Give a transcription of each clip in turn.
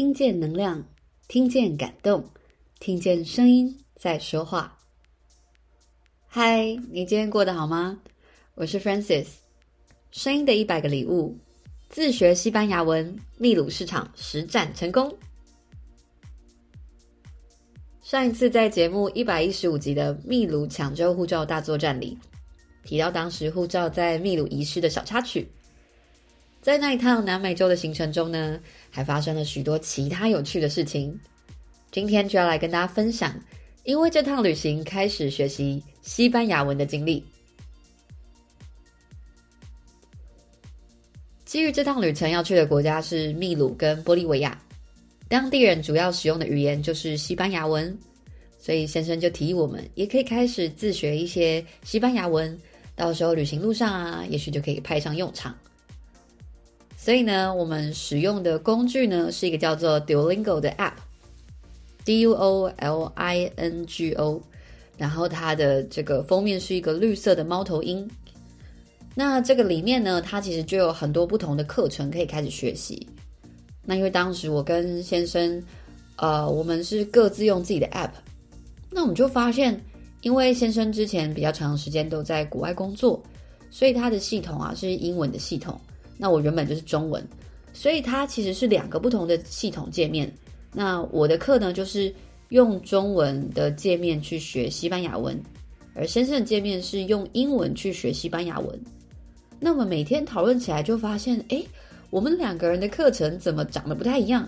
听见能量，听见感动，听见声音在说话。嗨，你今天过得好吗？我是 Francis，声音的一百个礼物，自学西班牙文，秘鲁市场实战成功。上一次在节目一百一十五集的秘鲁抢救护照大作战里，提到当时护照在秘鲁遗失的小插曲。在那一趟南美洲的行程中呢，还发生了许多其他有趣的事情。今天就要来跟大家分享，因为这趟旅行开始学习西班牙文的经历。基于这趟旅程要去的国家是秘鲁跟玻利维亚，当地人主要使用的语言就是西班牙文，所以先生就提议我们也可以开始自学一些西班牙文，到时候旅行路上啊，也许就可以派上用场。所以呢，我们使用的工具呢是一个叫做 Duolingo 的 App，D U O L I N G O，然后它的这个封面是一个绿色的猫头鹰。那这个里面呢，它其实就有很多不同的课程可以开始学习。那因为当时我跟先生，呃，我们是各自用自己的 App，那我们就发现，因为先生之前比较长时间都在国外工作，所以他的系统啊是英文的系统。那我原本就是中文，所以它其实是两个不同的系统界面。那我的课呢，就是用中文的界面去学西班牙文，而先生的界面是用英文去学西班牙文。那我们每天讨论起来就发现，诶，我们两个人的课程怎么长得不太一样？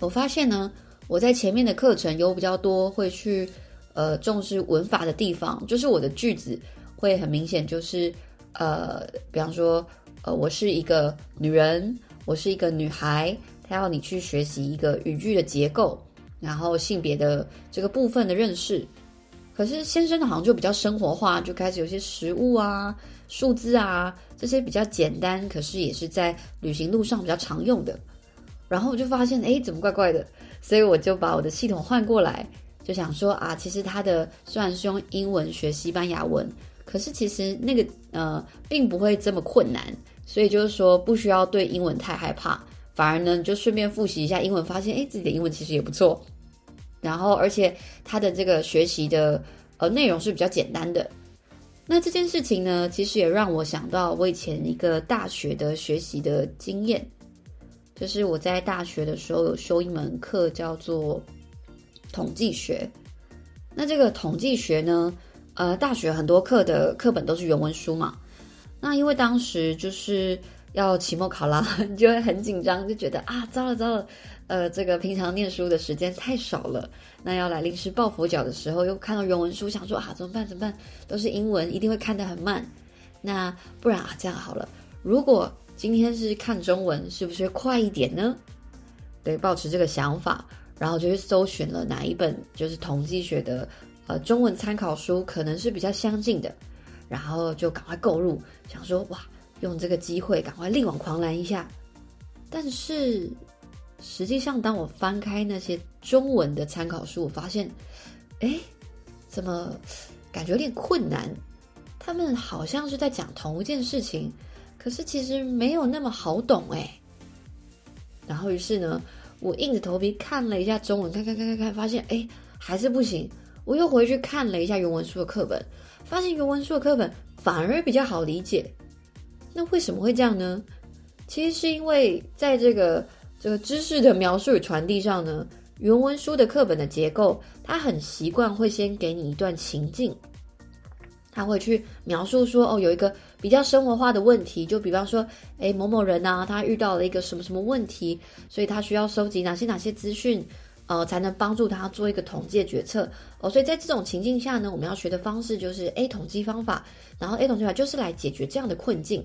我发现呢，我在前面的课程有比较多会去呃重视文法的地方，就是我的句子会很明显就是呃，比方说。我是一个女人，我是一个女孩，她要你去学习一个语句的结构，然后性别的这个部分的认识。可是先生的好像就比较生活化，就开始有些食物啊、数字啊这些比较简单，可是也是在旅行路上比较常用的。然后我就发现，哎，怎么怪怪的？所以我就把我的系统换过来，就想说啊，其实他的虽然是用英文学西班牙文。可是其实那个呃，并不会这么困难，所以就是说不需要对英文太害怕，反而呢就顺便复习一下英文，发现诶自己的英文其实也不错。然后而且它的这个学习的呃内容是比较简单的。那这件事情呢，其实也让我想到我以前一个大学的学习的经验，就是我在大学的时候有修一门课叫做统计学。那这个统计学呢，呃，大学很多课的课本都是原文书嘛。那因为当时就是要期末考啦，你 就会很紧张，就觉得啊，糟了糟了，呃，这个平常念书的时间太少了。那要来临时抱佛脚的时候，又看到原文书，想说啊，怎么办？怎么办？都是英文，一定会看得很慢。那不然啊，这样好了，如果今天是看中文，是不是会快一点呢？对，抱持这个想法，然后就去搜寻了哪一本就是统计学的。呃，中文参考书可能是比较相近的，然后就赶快购入，想说哇，用这个机会赶快力挽狂澜一下。但是实际上，当我翻开那些中文的参考书，我发现，哎，怎么感觉有点困难？他们好像是在讲同一件事情，可是其实没有那么好懂哎。然后于是呢，我硬着头皮看了一下中文，看看看看看，发现哎，还是不行。我又回去看了一下原文书的课本，发现原文书的课本反而比较好理解。那为什么会这样呢？其实是因为在这个这个知识的描述与传递上呢，原文书的课本的结构，它很习惯会先给你一段情境，他会去描述说，哦，有一个比较生活化的问题，就比方说，诶，某某人啊，他遇到了一个什么什么问题，所以他需要收集哪些哪些资讯。呃，才能帮助他做一个统计决策哦。所以在这种情境下呢，我们要学的方式就是 A 统计方法，然后 A 统计法就是来解决这样的困境。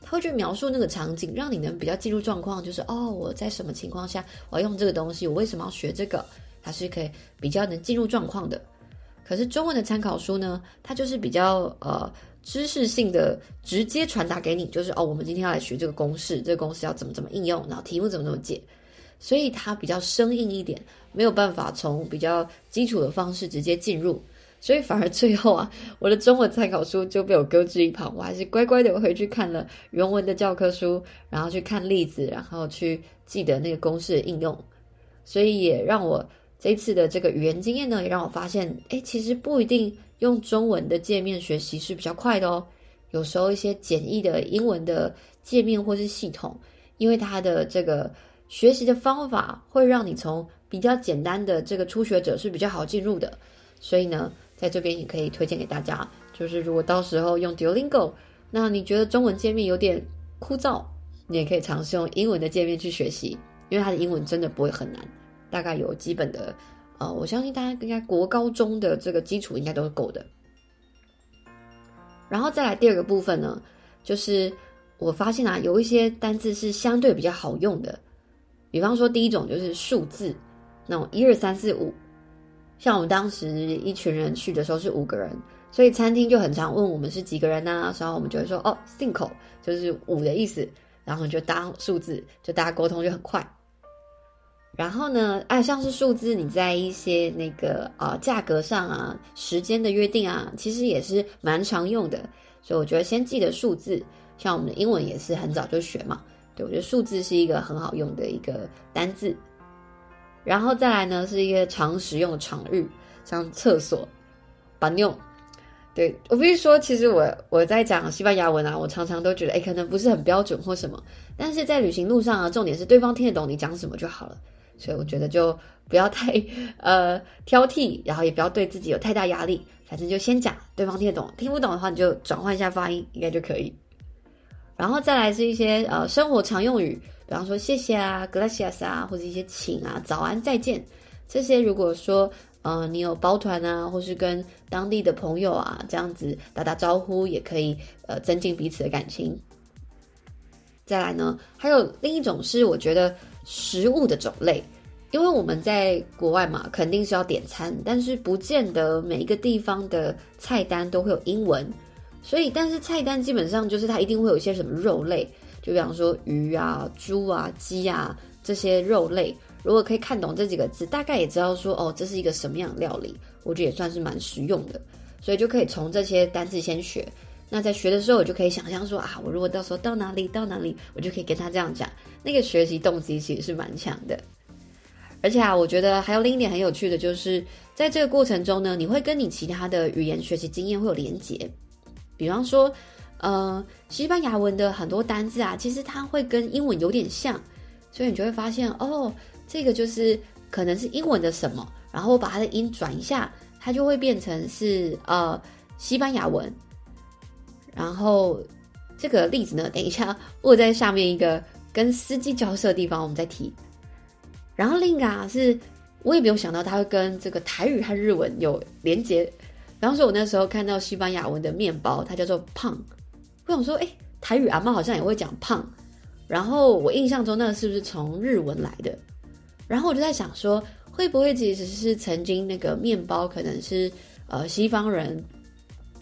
他会去描述那个场景，让你能比较进入状况，就是哦，我在什么情况下我要用这个东西，我为什么要学这个，它是可以比较能进入状况的。可是中文的参考书呢，它就是比较呃知识性的，直接传达给你，就是哦，我们今天要来学这个公式，这个公式要怎么怎么应用，然后题目怎么怎么解。所以它比较生硬一点，没有办法从比较基础的方式直接进入。所以反而最后啊，我的中文参考书就被我搁置一旁，我还是乖乖的回去看了原文的教科书，然后去看例子，然后去记得那个公式的应用。所以也让我这次的这个语言经验呢，也让我发现，诶，其实不一定用中文的界面学习是比较快的哦。有时候一些简易的英文的界面或是系统，因为它的这个学习的方法会让你从比较简单的这个初学者是比较好进入的，所以呢，在这边也可以推荐给大家，就是如果到时候用 Duolingo，那你觉得中文界面有点枯燥，你也可以尝试用英文的界面去学习，因为它的英文真的不会很难，大概有基本的，呃，我相信大家应该国高中的这个基础应该都是够的。然后再来第二个部分呢，就是我发现啊，有一些单字是相对比较好用的，比方说第一种就是数字，那种一二三四五，像我们当时一群人去的时候是五个人，所以餐厅就很常问我们是几个人呐，然后我们就会说哦，cinco 就是五的意思，然后就当数字，就大家沟通就很快。然后呢，哎，像是数字，你在一些那个啊、呃、价格上啊、时间的约定啊，其实也是蛮常用的。所以我觉得先记得数字，像我们的英文也是很早就学嘛。对，我觉得数字是一个很好用的一个单字。然后再来呢，是一个常使用的场域，像厕所、baño。对，我必须说，其实我我在讲西班牙文啊，我常常都觉得，哎，可能不是很标准或什么，但是在旅行路上啊，重点是对方听得懂你讲什么就好了。所以我觉得就不要太呃挑剔，然后也不要对自己有太大压力，反正就先讲，对方听得懂，听不懂的话你就转换一下发音，应该就可以。然后再来是一些呃生活常用语，比方说谢谢啊，gracias 啊，或者一些请啊、早安、再见这些。如果说呃你有包团啊，或是跟当地的朋友啊这样子打打招呼，也可以呃增进彼此的感情。再来呢，还有另一种是我觉得。食物的种类，因为我们在国外嘛，肯定是要点餐，但是不见得每一个地方的菜单都会有英文，所以但是菜单基本上就是它一定会有一些什么肉类，就比方说鱼啊、猪啊、鸡啊这些肉类，如果可以看懂这几个字，大概也知道说哦，这是一个什么样的料理，我觉得也算是蛮实用的，所以就可以从这些单字先学。那在学的时候，我就可以想象说啊，我如果到时候到哪里到哪里，我就可以跟他这样讲。那个学习动机其实是蛮强的。而且啊，我觉得还有另一点很有趣的就是，在这个过程中呢，你会跟你其他的语言学习经验会有连结。比方说，呃，西班牙文的很多单字啊，其实它会跟英文有点像，所以你就会发现哦，这个就是可能是英文的什么，然后我把它的音转一下，它就会变成是呃西班牙文。然后这个例子呢，等一下我在下面一个跟司机交涉的地方，我们再提。然后另一个啊，是我也没有想到它会跟这个台语和日文有连结。比方说，我那时候看到西班牙文的面包，它叫做胖。我想说，哎，台语阿妈好像也会讲胖。然后我印象中那个是不是从日文来的？然后我就在想说，会不会其实是曾经那个面包可能是呃西方人。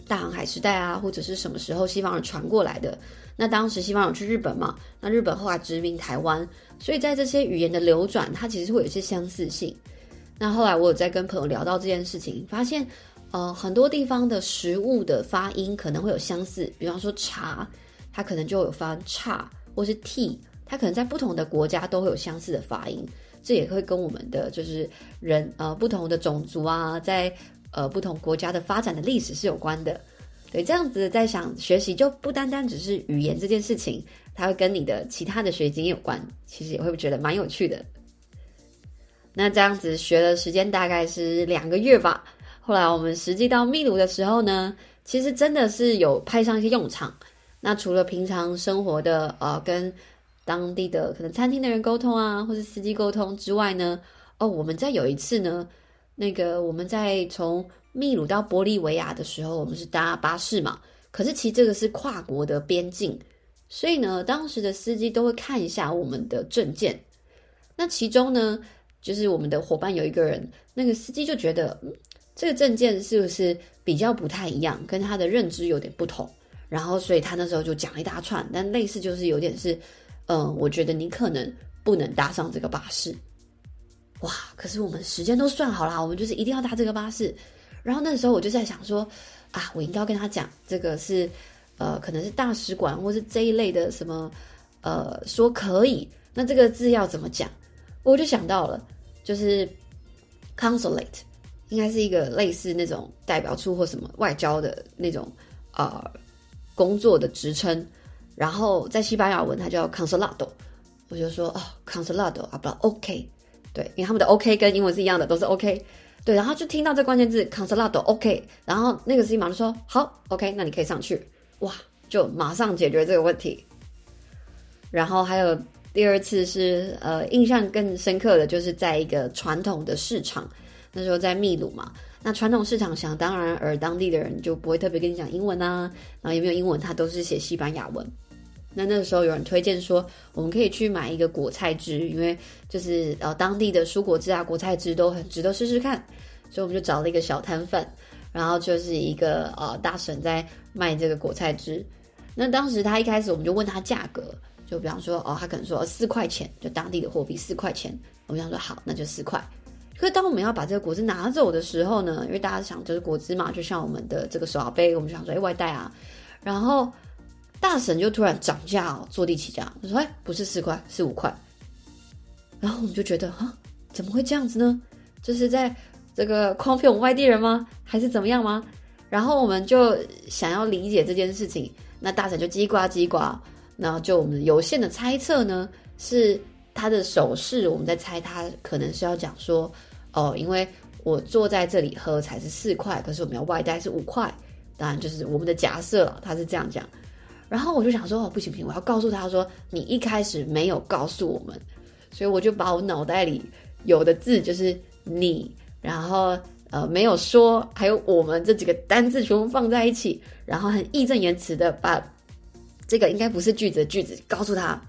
大航海时代啊，或者是什么时候西方人传过来的？那当时西方人去日本嘛，那日本后来殖民台湾，所以在这些语言的流转，它其实会有一些相似性。那后来我有在跟朋友聊到这件事情，发现呃很多地方的食物的发音可能会有相似，比方说茶，它可能就有发差，或是 tea，它可能在不同的国家都会有相似的发音。这也会跟我们的就是人呃不同的种族啊，在呃，不同国家的发展的历史是有关的，对，这样子在想学习就不单单只是语言这件事情，它会跟你的其他的学习经验有关，其实也会觉得蛮有趣的。那这样子学的时间大概是两个月吧。后来我们实际到秘鲁的时候呢，其实真的是有派上一些用场。那除了平常生活的呃跟当地的可能餐厅的人沟通啊，或是司机沟通之外呢，哦，我们在有一次呢。那个我们在从秘鲁到玻利维亚的时候，我们是搭巴士嘛。可是其实这个是跨国的边境，所以呢，当时的司机都会看一下我们的证件。那其中呢，就是我们的伙伴有一个人，那个司机就觉得，嗯，这个证件是不是比较不太一样，跟他的认知有点不同。然后，所以他那时候就讲了一大串，但类似就是有点是，嗯，我觉得你可能不能搭上这个巴士。哇！可是我们时间都算好了，我们就是一定要搭这个巴士。然后那时候我就在想说，啊，我应该要跟他讲，这个是呃，可能是大使馆或是这一类的什么，呃，说可以，那这个字要怎么讲？我就想到了，就是 consulate，应该是一个类似那种代表处或什么外交的那种呃工作的职称，然后在西班牙文它叫 consulado，我就说哦，consulado 啊，不，OK，对，因为他们的 OK 跟英文是一样的，都是 OK。对，然后就听到这关键字 consulado，OK，然后那个司机马上说好，OK，那你可以上去，哇，就马上解决这个问题。然后还有第二次是呃，印象更深刻的就是在一个传统的市场，那时候在秘鲁嘛，那传统市场想当然而当地的人就不会特别跟你讲英文啊，然后有没有英文，他都是写西班牙文。那那个时候有人推荐说，我们可以去买一个果菜汁，因为就是呃当地的蔬果汁啊、果菜汁都很值得试试看，所以我们就找了一个小摊贩，然后就是一个呃大婶在卖这个果菜汁。那当时他一开始我们就问他价格，就比方说哦，他可能说四块钱，就当地的货币四块钱，我们想说好，那就四块。可是当我们要把这个果汁拿走的时候呢，因为大家想就是果汁嘛，就像我们的这个手摇杯，我们就想说哎外带啊，然后。大婶就突然涨价哦，坐地起价，他说：“哎，不是四块，是五块。”然后我们就觉得啊，怎么会这样子呢？就是在这个诓骗我们外地人吗？还是怎么样吗？然后我们就想要理解这件事情，那大婶就叽呱叽呱，然后就我们有限的猜测呢，是他的手势，我们在猜他可能是要讲说，哦，因为我坐在这里喝才是四块，可是我们要外带是五块，当然就是我们的假设，他是这样讲。然后我就想说，哦，不行不行，我要告诉他说，你一开始没有告诉我们，所以我就把我脑袋里有的字就是你，然后呃没有说，还有我们这几个单字全部放在一起，然后很义正言辞的把这个应该不是句子的句子告诉他，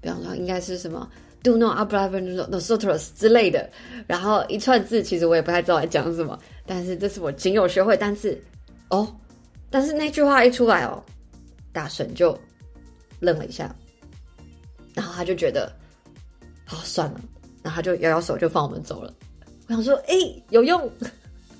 比方说应该是什么 do not hablar nosotros 之类的，然后一串字其实我也不太知道在讲什么，但是这是我仅有学会单词哦，但是那句话一出来哦。大神就愣了一下，然后他就觉得好算了，然后他就摇摇手就放我们走了。我想说，哎，有用。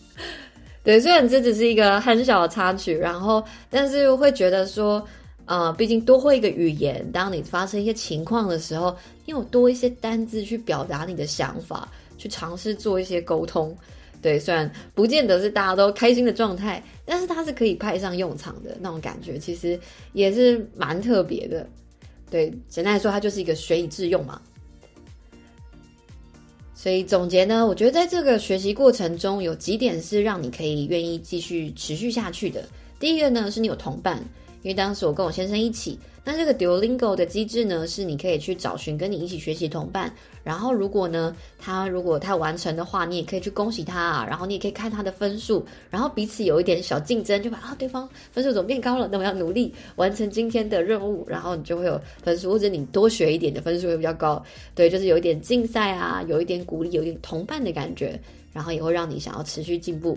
对，虽然这只是一个很小的插曲，然后但是会觉得说，呃，毕竟多会一个语言，当你发生一些情况的时候，你有多一些单字去表达你的想法，去尝试做一些沟通。对，虽然不见得是大家都开心的状态，但是它是可以派上用场的那种感觉，其实也是蛮特别的。对，简单来说，它就是一个学以致用嘛。所以总结呢，我觉得在这个学习过程中，有几点是让你可以愿意继续持续下去的。第一个呢，是你有同伴，因为当时我跟我先生一起。那这个 Duolingo 的机制呢，是你可以去找寻跟你一起学习同伴，然后如果呢，他如果他完成的话，你也可以去恭喜他啊，然后你也可以看他的分数，然后彼此有一点小竞争，就把啊对方分数怎么变高了，那我要努力完成今天的任务，然后你就会有分数，或者你多学一点的分数会比较高，对，就是有一点竞赛啊，有一点鼓励，有一点同伴的感觉，然后也会让你想要持续进步，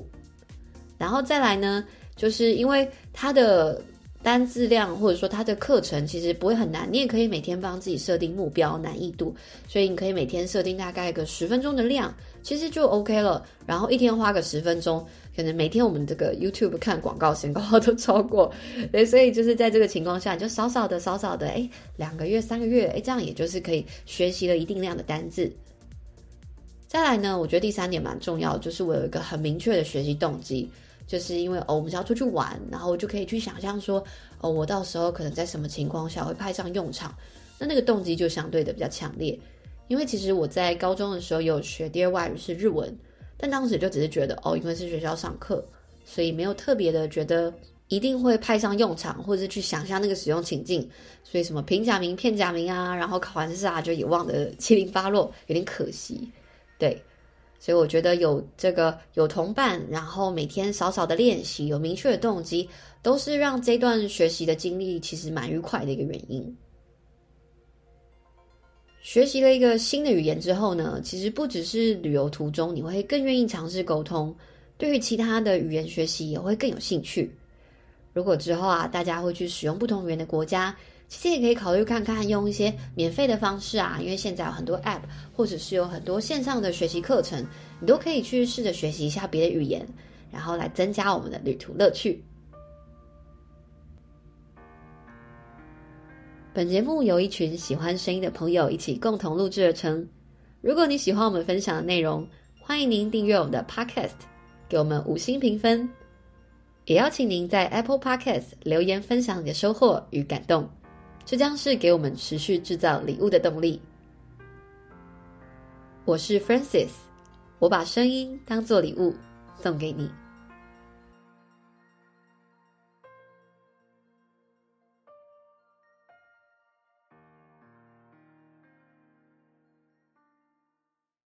然后再来呢，就是因为他的。单字量或者说它的课程其实不会很难，你也可以每天帮自己设定目标难易度，所以你可以每天设定大概个十分钟的量，其实就 OK 了。然后一天花个十分钟，可能每天我们这个 YouTube 看广告时间都超过，对，所以就是在这个情况下，你就少少的少少的，诶，两个月三个月，诶，这样也就是可以学习了一定量的单字。再来呢，我觉得第三点蛮重要，就是我有一个很明确的学习动机。就是因为哦，我们是要出去玩，然后我就可以去想象说，哦，我到时候可能在什么情况下会派上用场，那那个动机就相对的比较强烈。因为其实我在高中的时候有学第二外语是日文，但当时就只是觉得哦，因为是学校上课，所以没有特别的觉得一定会派上用场，或者是去想象那个使用情境，所以什么平假名、片假名啊，然后考完试啊就也忘得七零八落，有点可惜，对。所以我觉得有这个有同伴，然后每天少少的练习，有明确的动机，都是让这段学习的经历其实蛮愉快的一个原因。学习了一个新的语言之后呢，其实不只是旅游途中，你会更愿意尝试沟通，对于其他的语言学习也会更有兴趣。如果之后啊，大家会去使用不同语言的国家。其实也可以考虑看看用一些免费的方式啊，因为现在有很多 App，或者是有很多线上的学习课程，你都可以去试着学习一下别的语言，然后来增加我们的旅途乐趣。本节目由一群喜欢声音的朋友一起共同录制而成。如果你喜欢我们分享的内容，欢迎您订阅我们的 Podcast，给我们五星评分。也邀请您在 Apple Podcast 留言分享你的收获与感动，这将是给我们持续制造礼物的动力。我是 Francis，我把声音当做礼物送给你。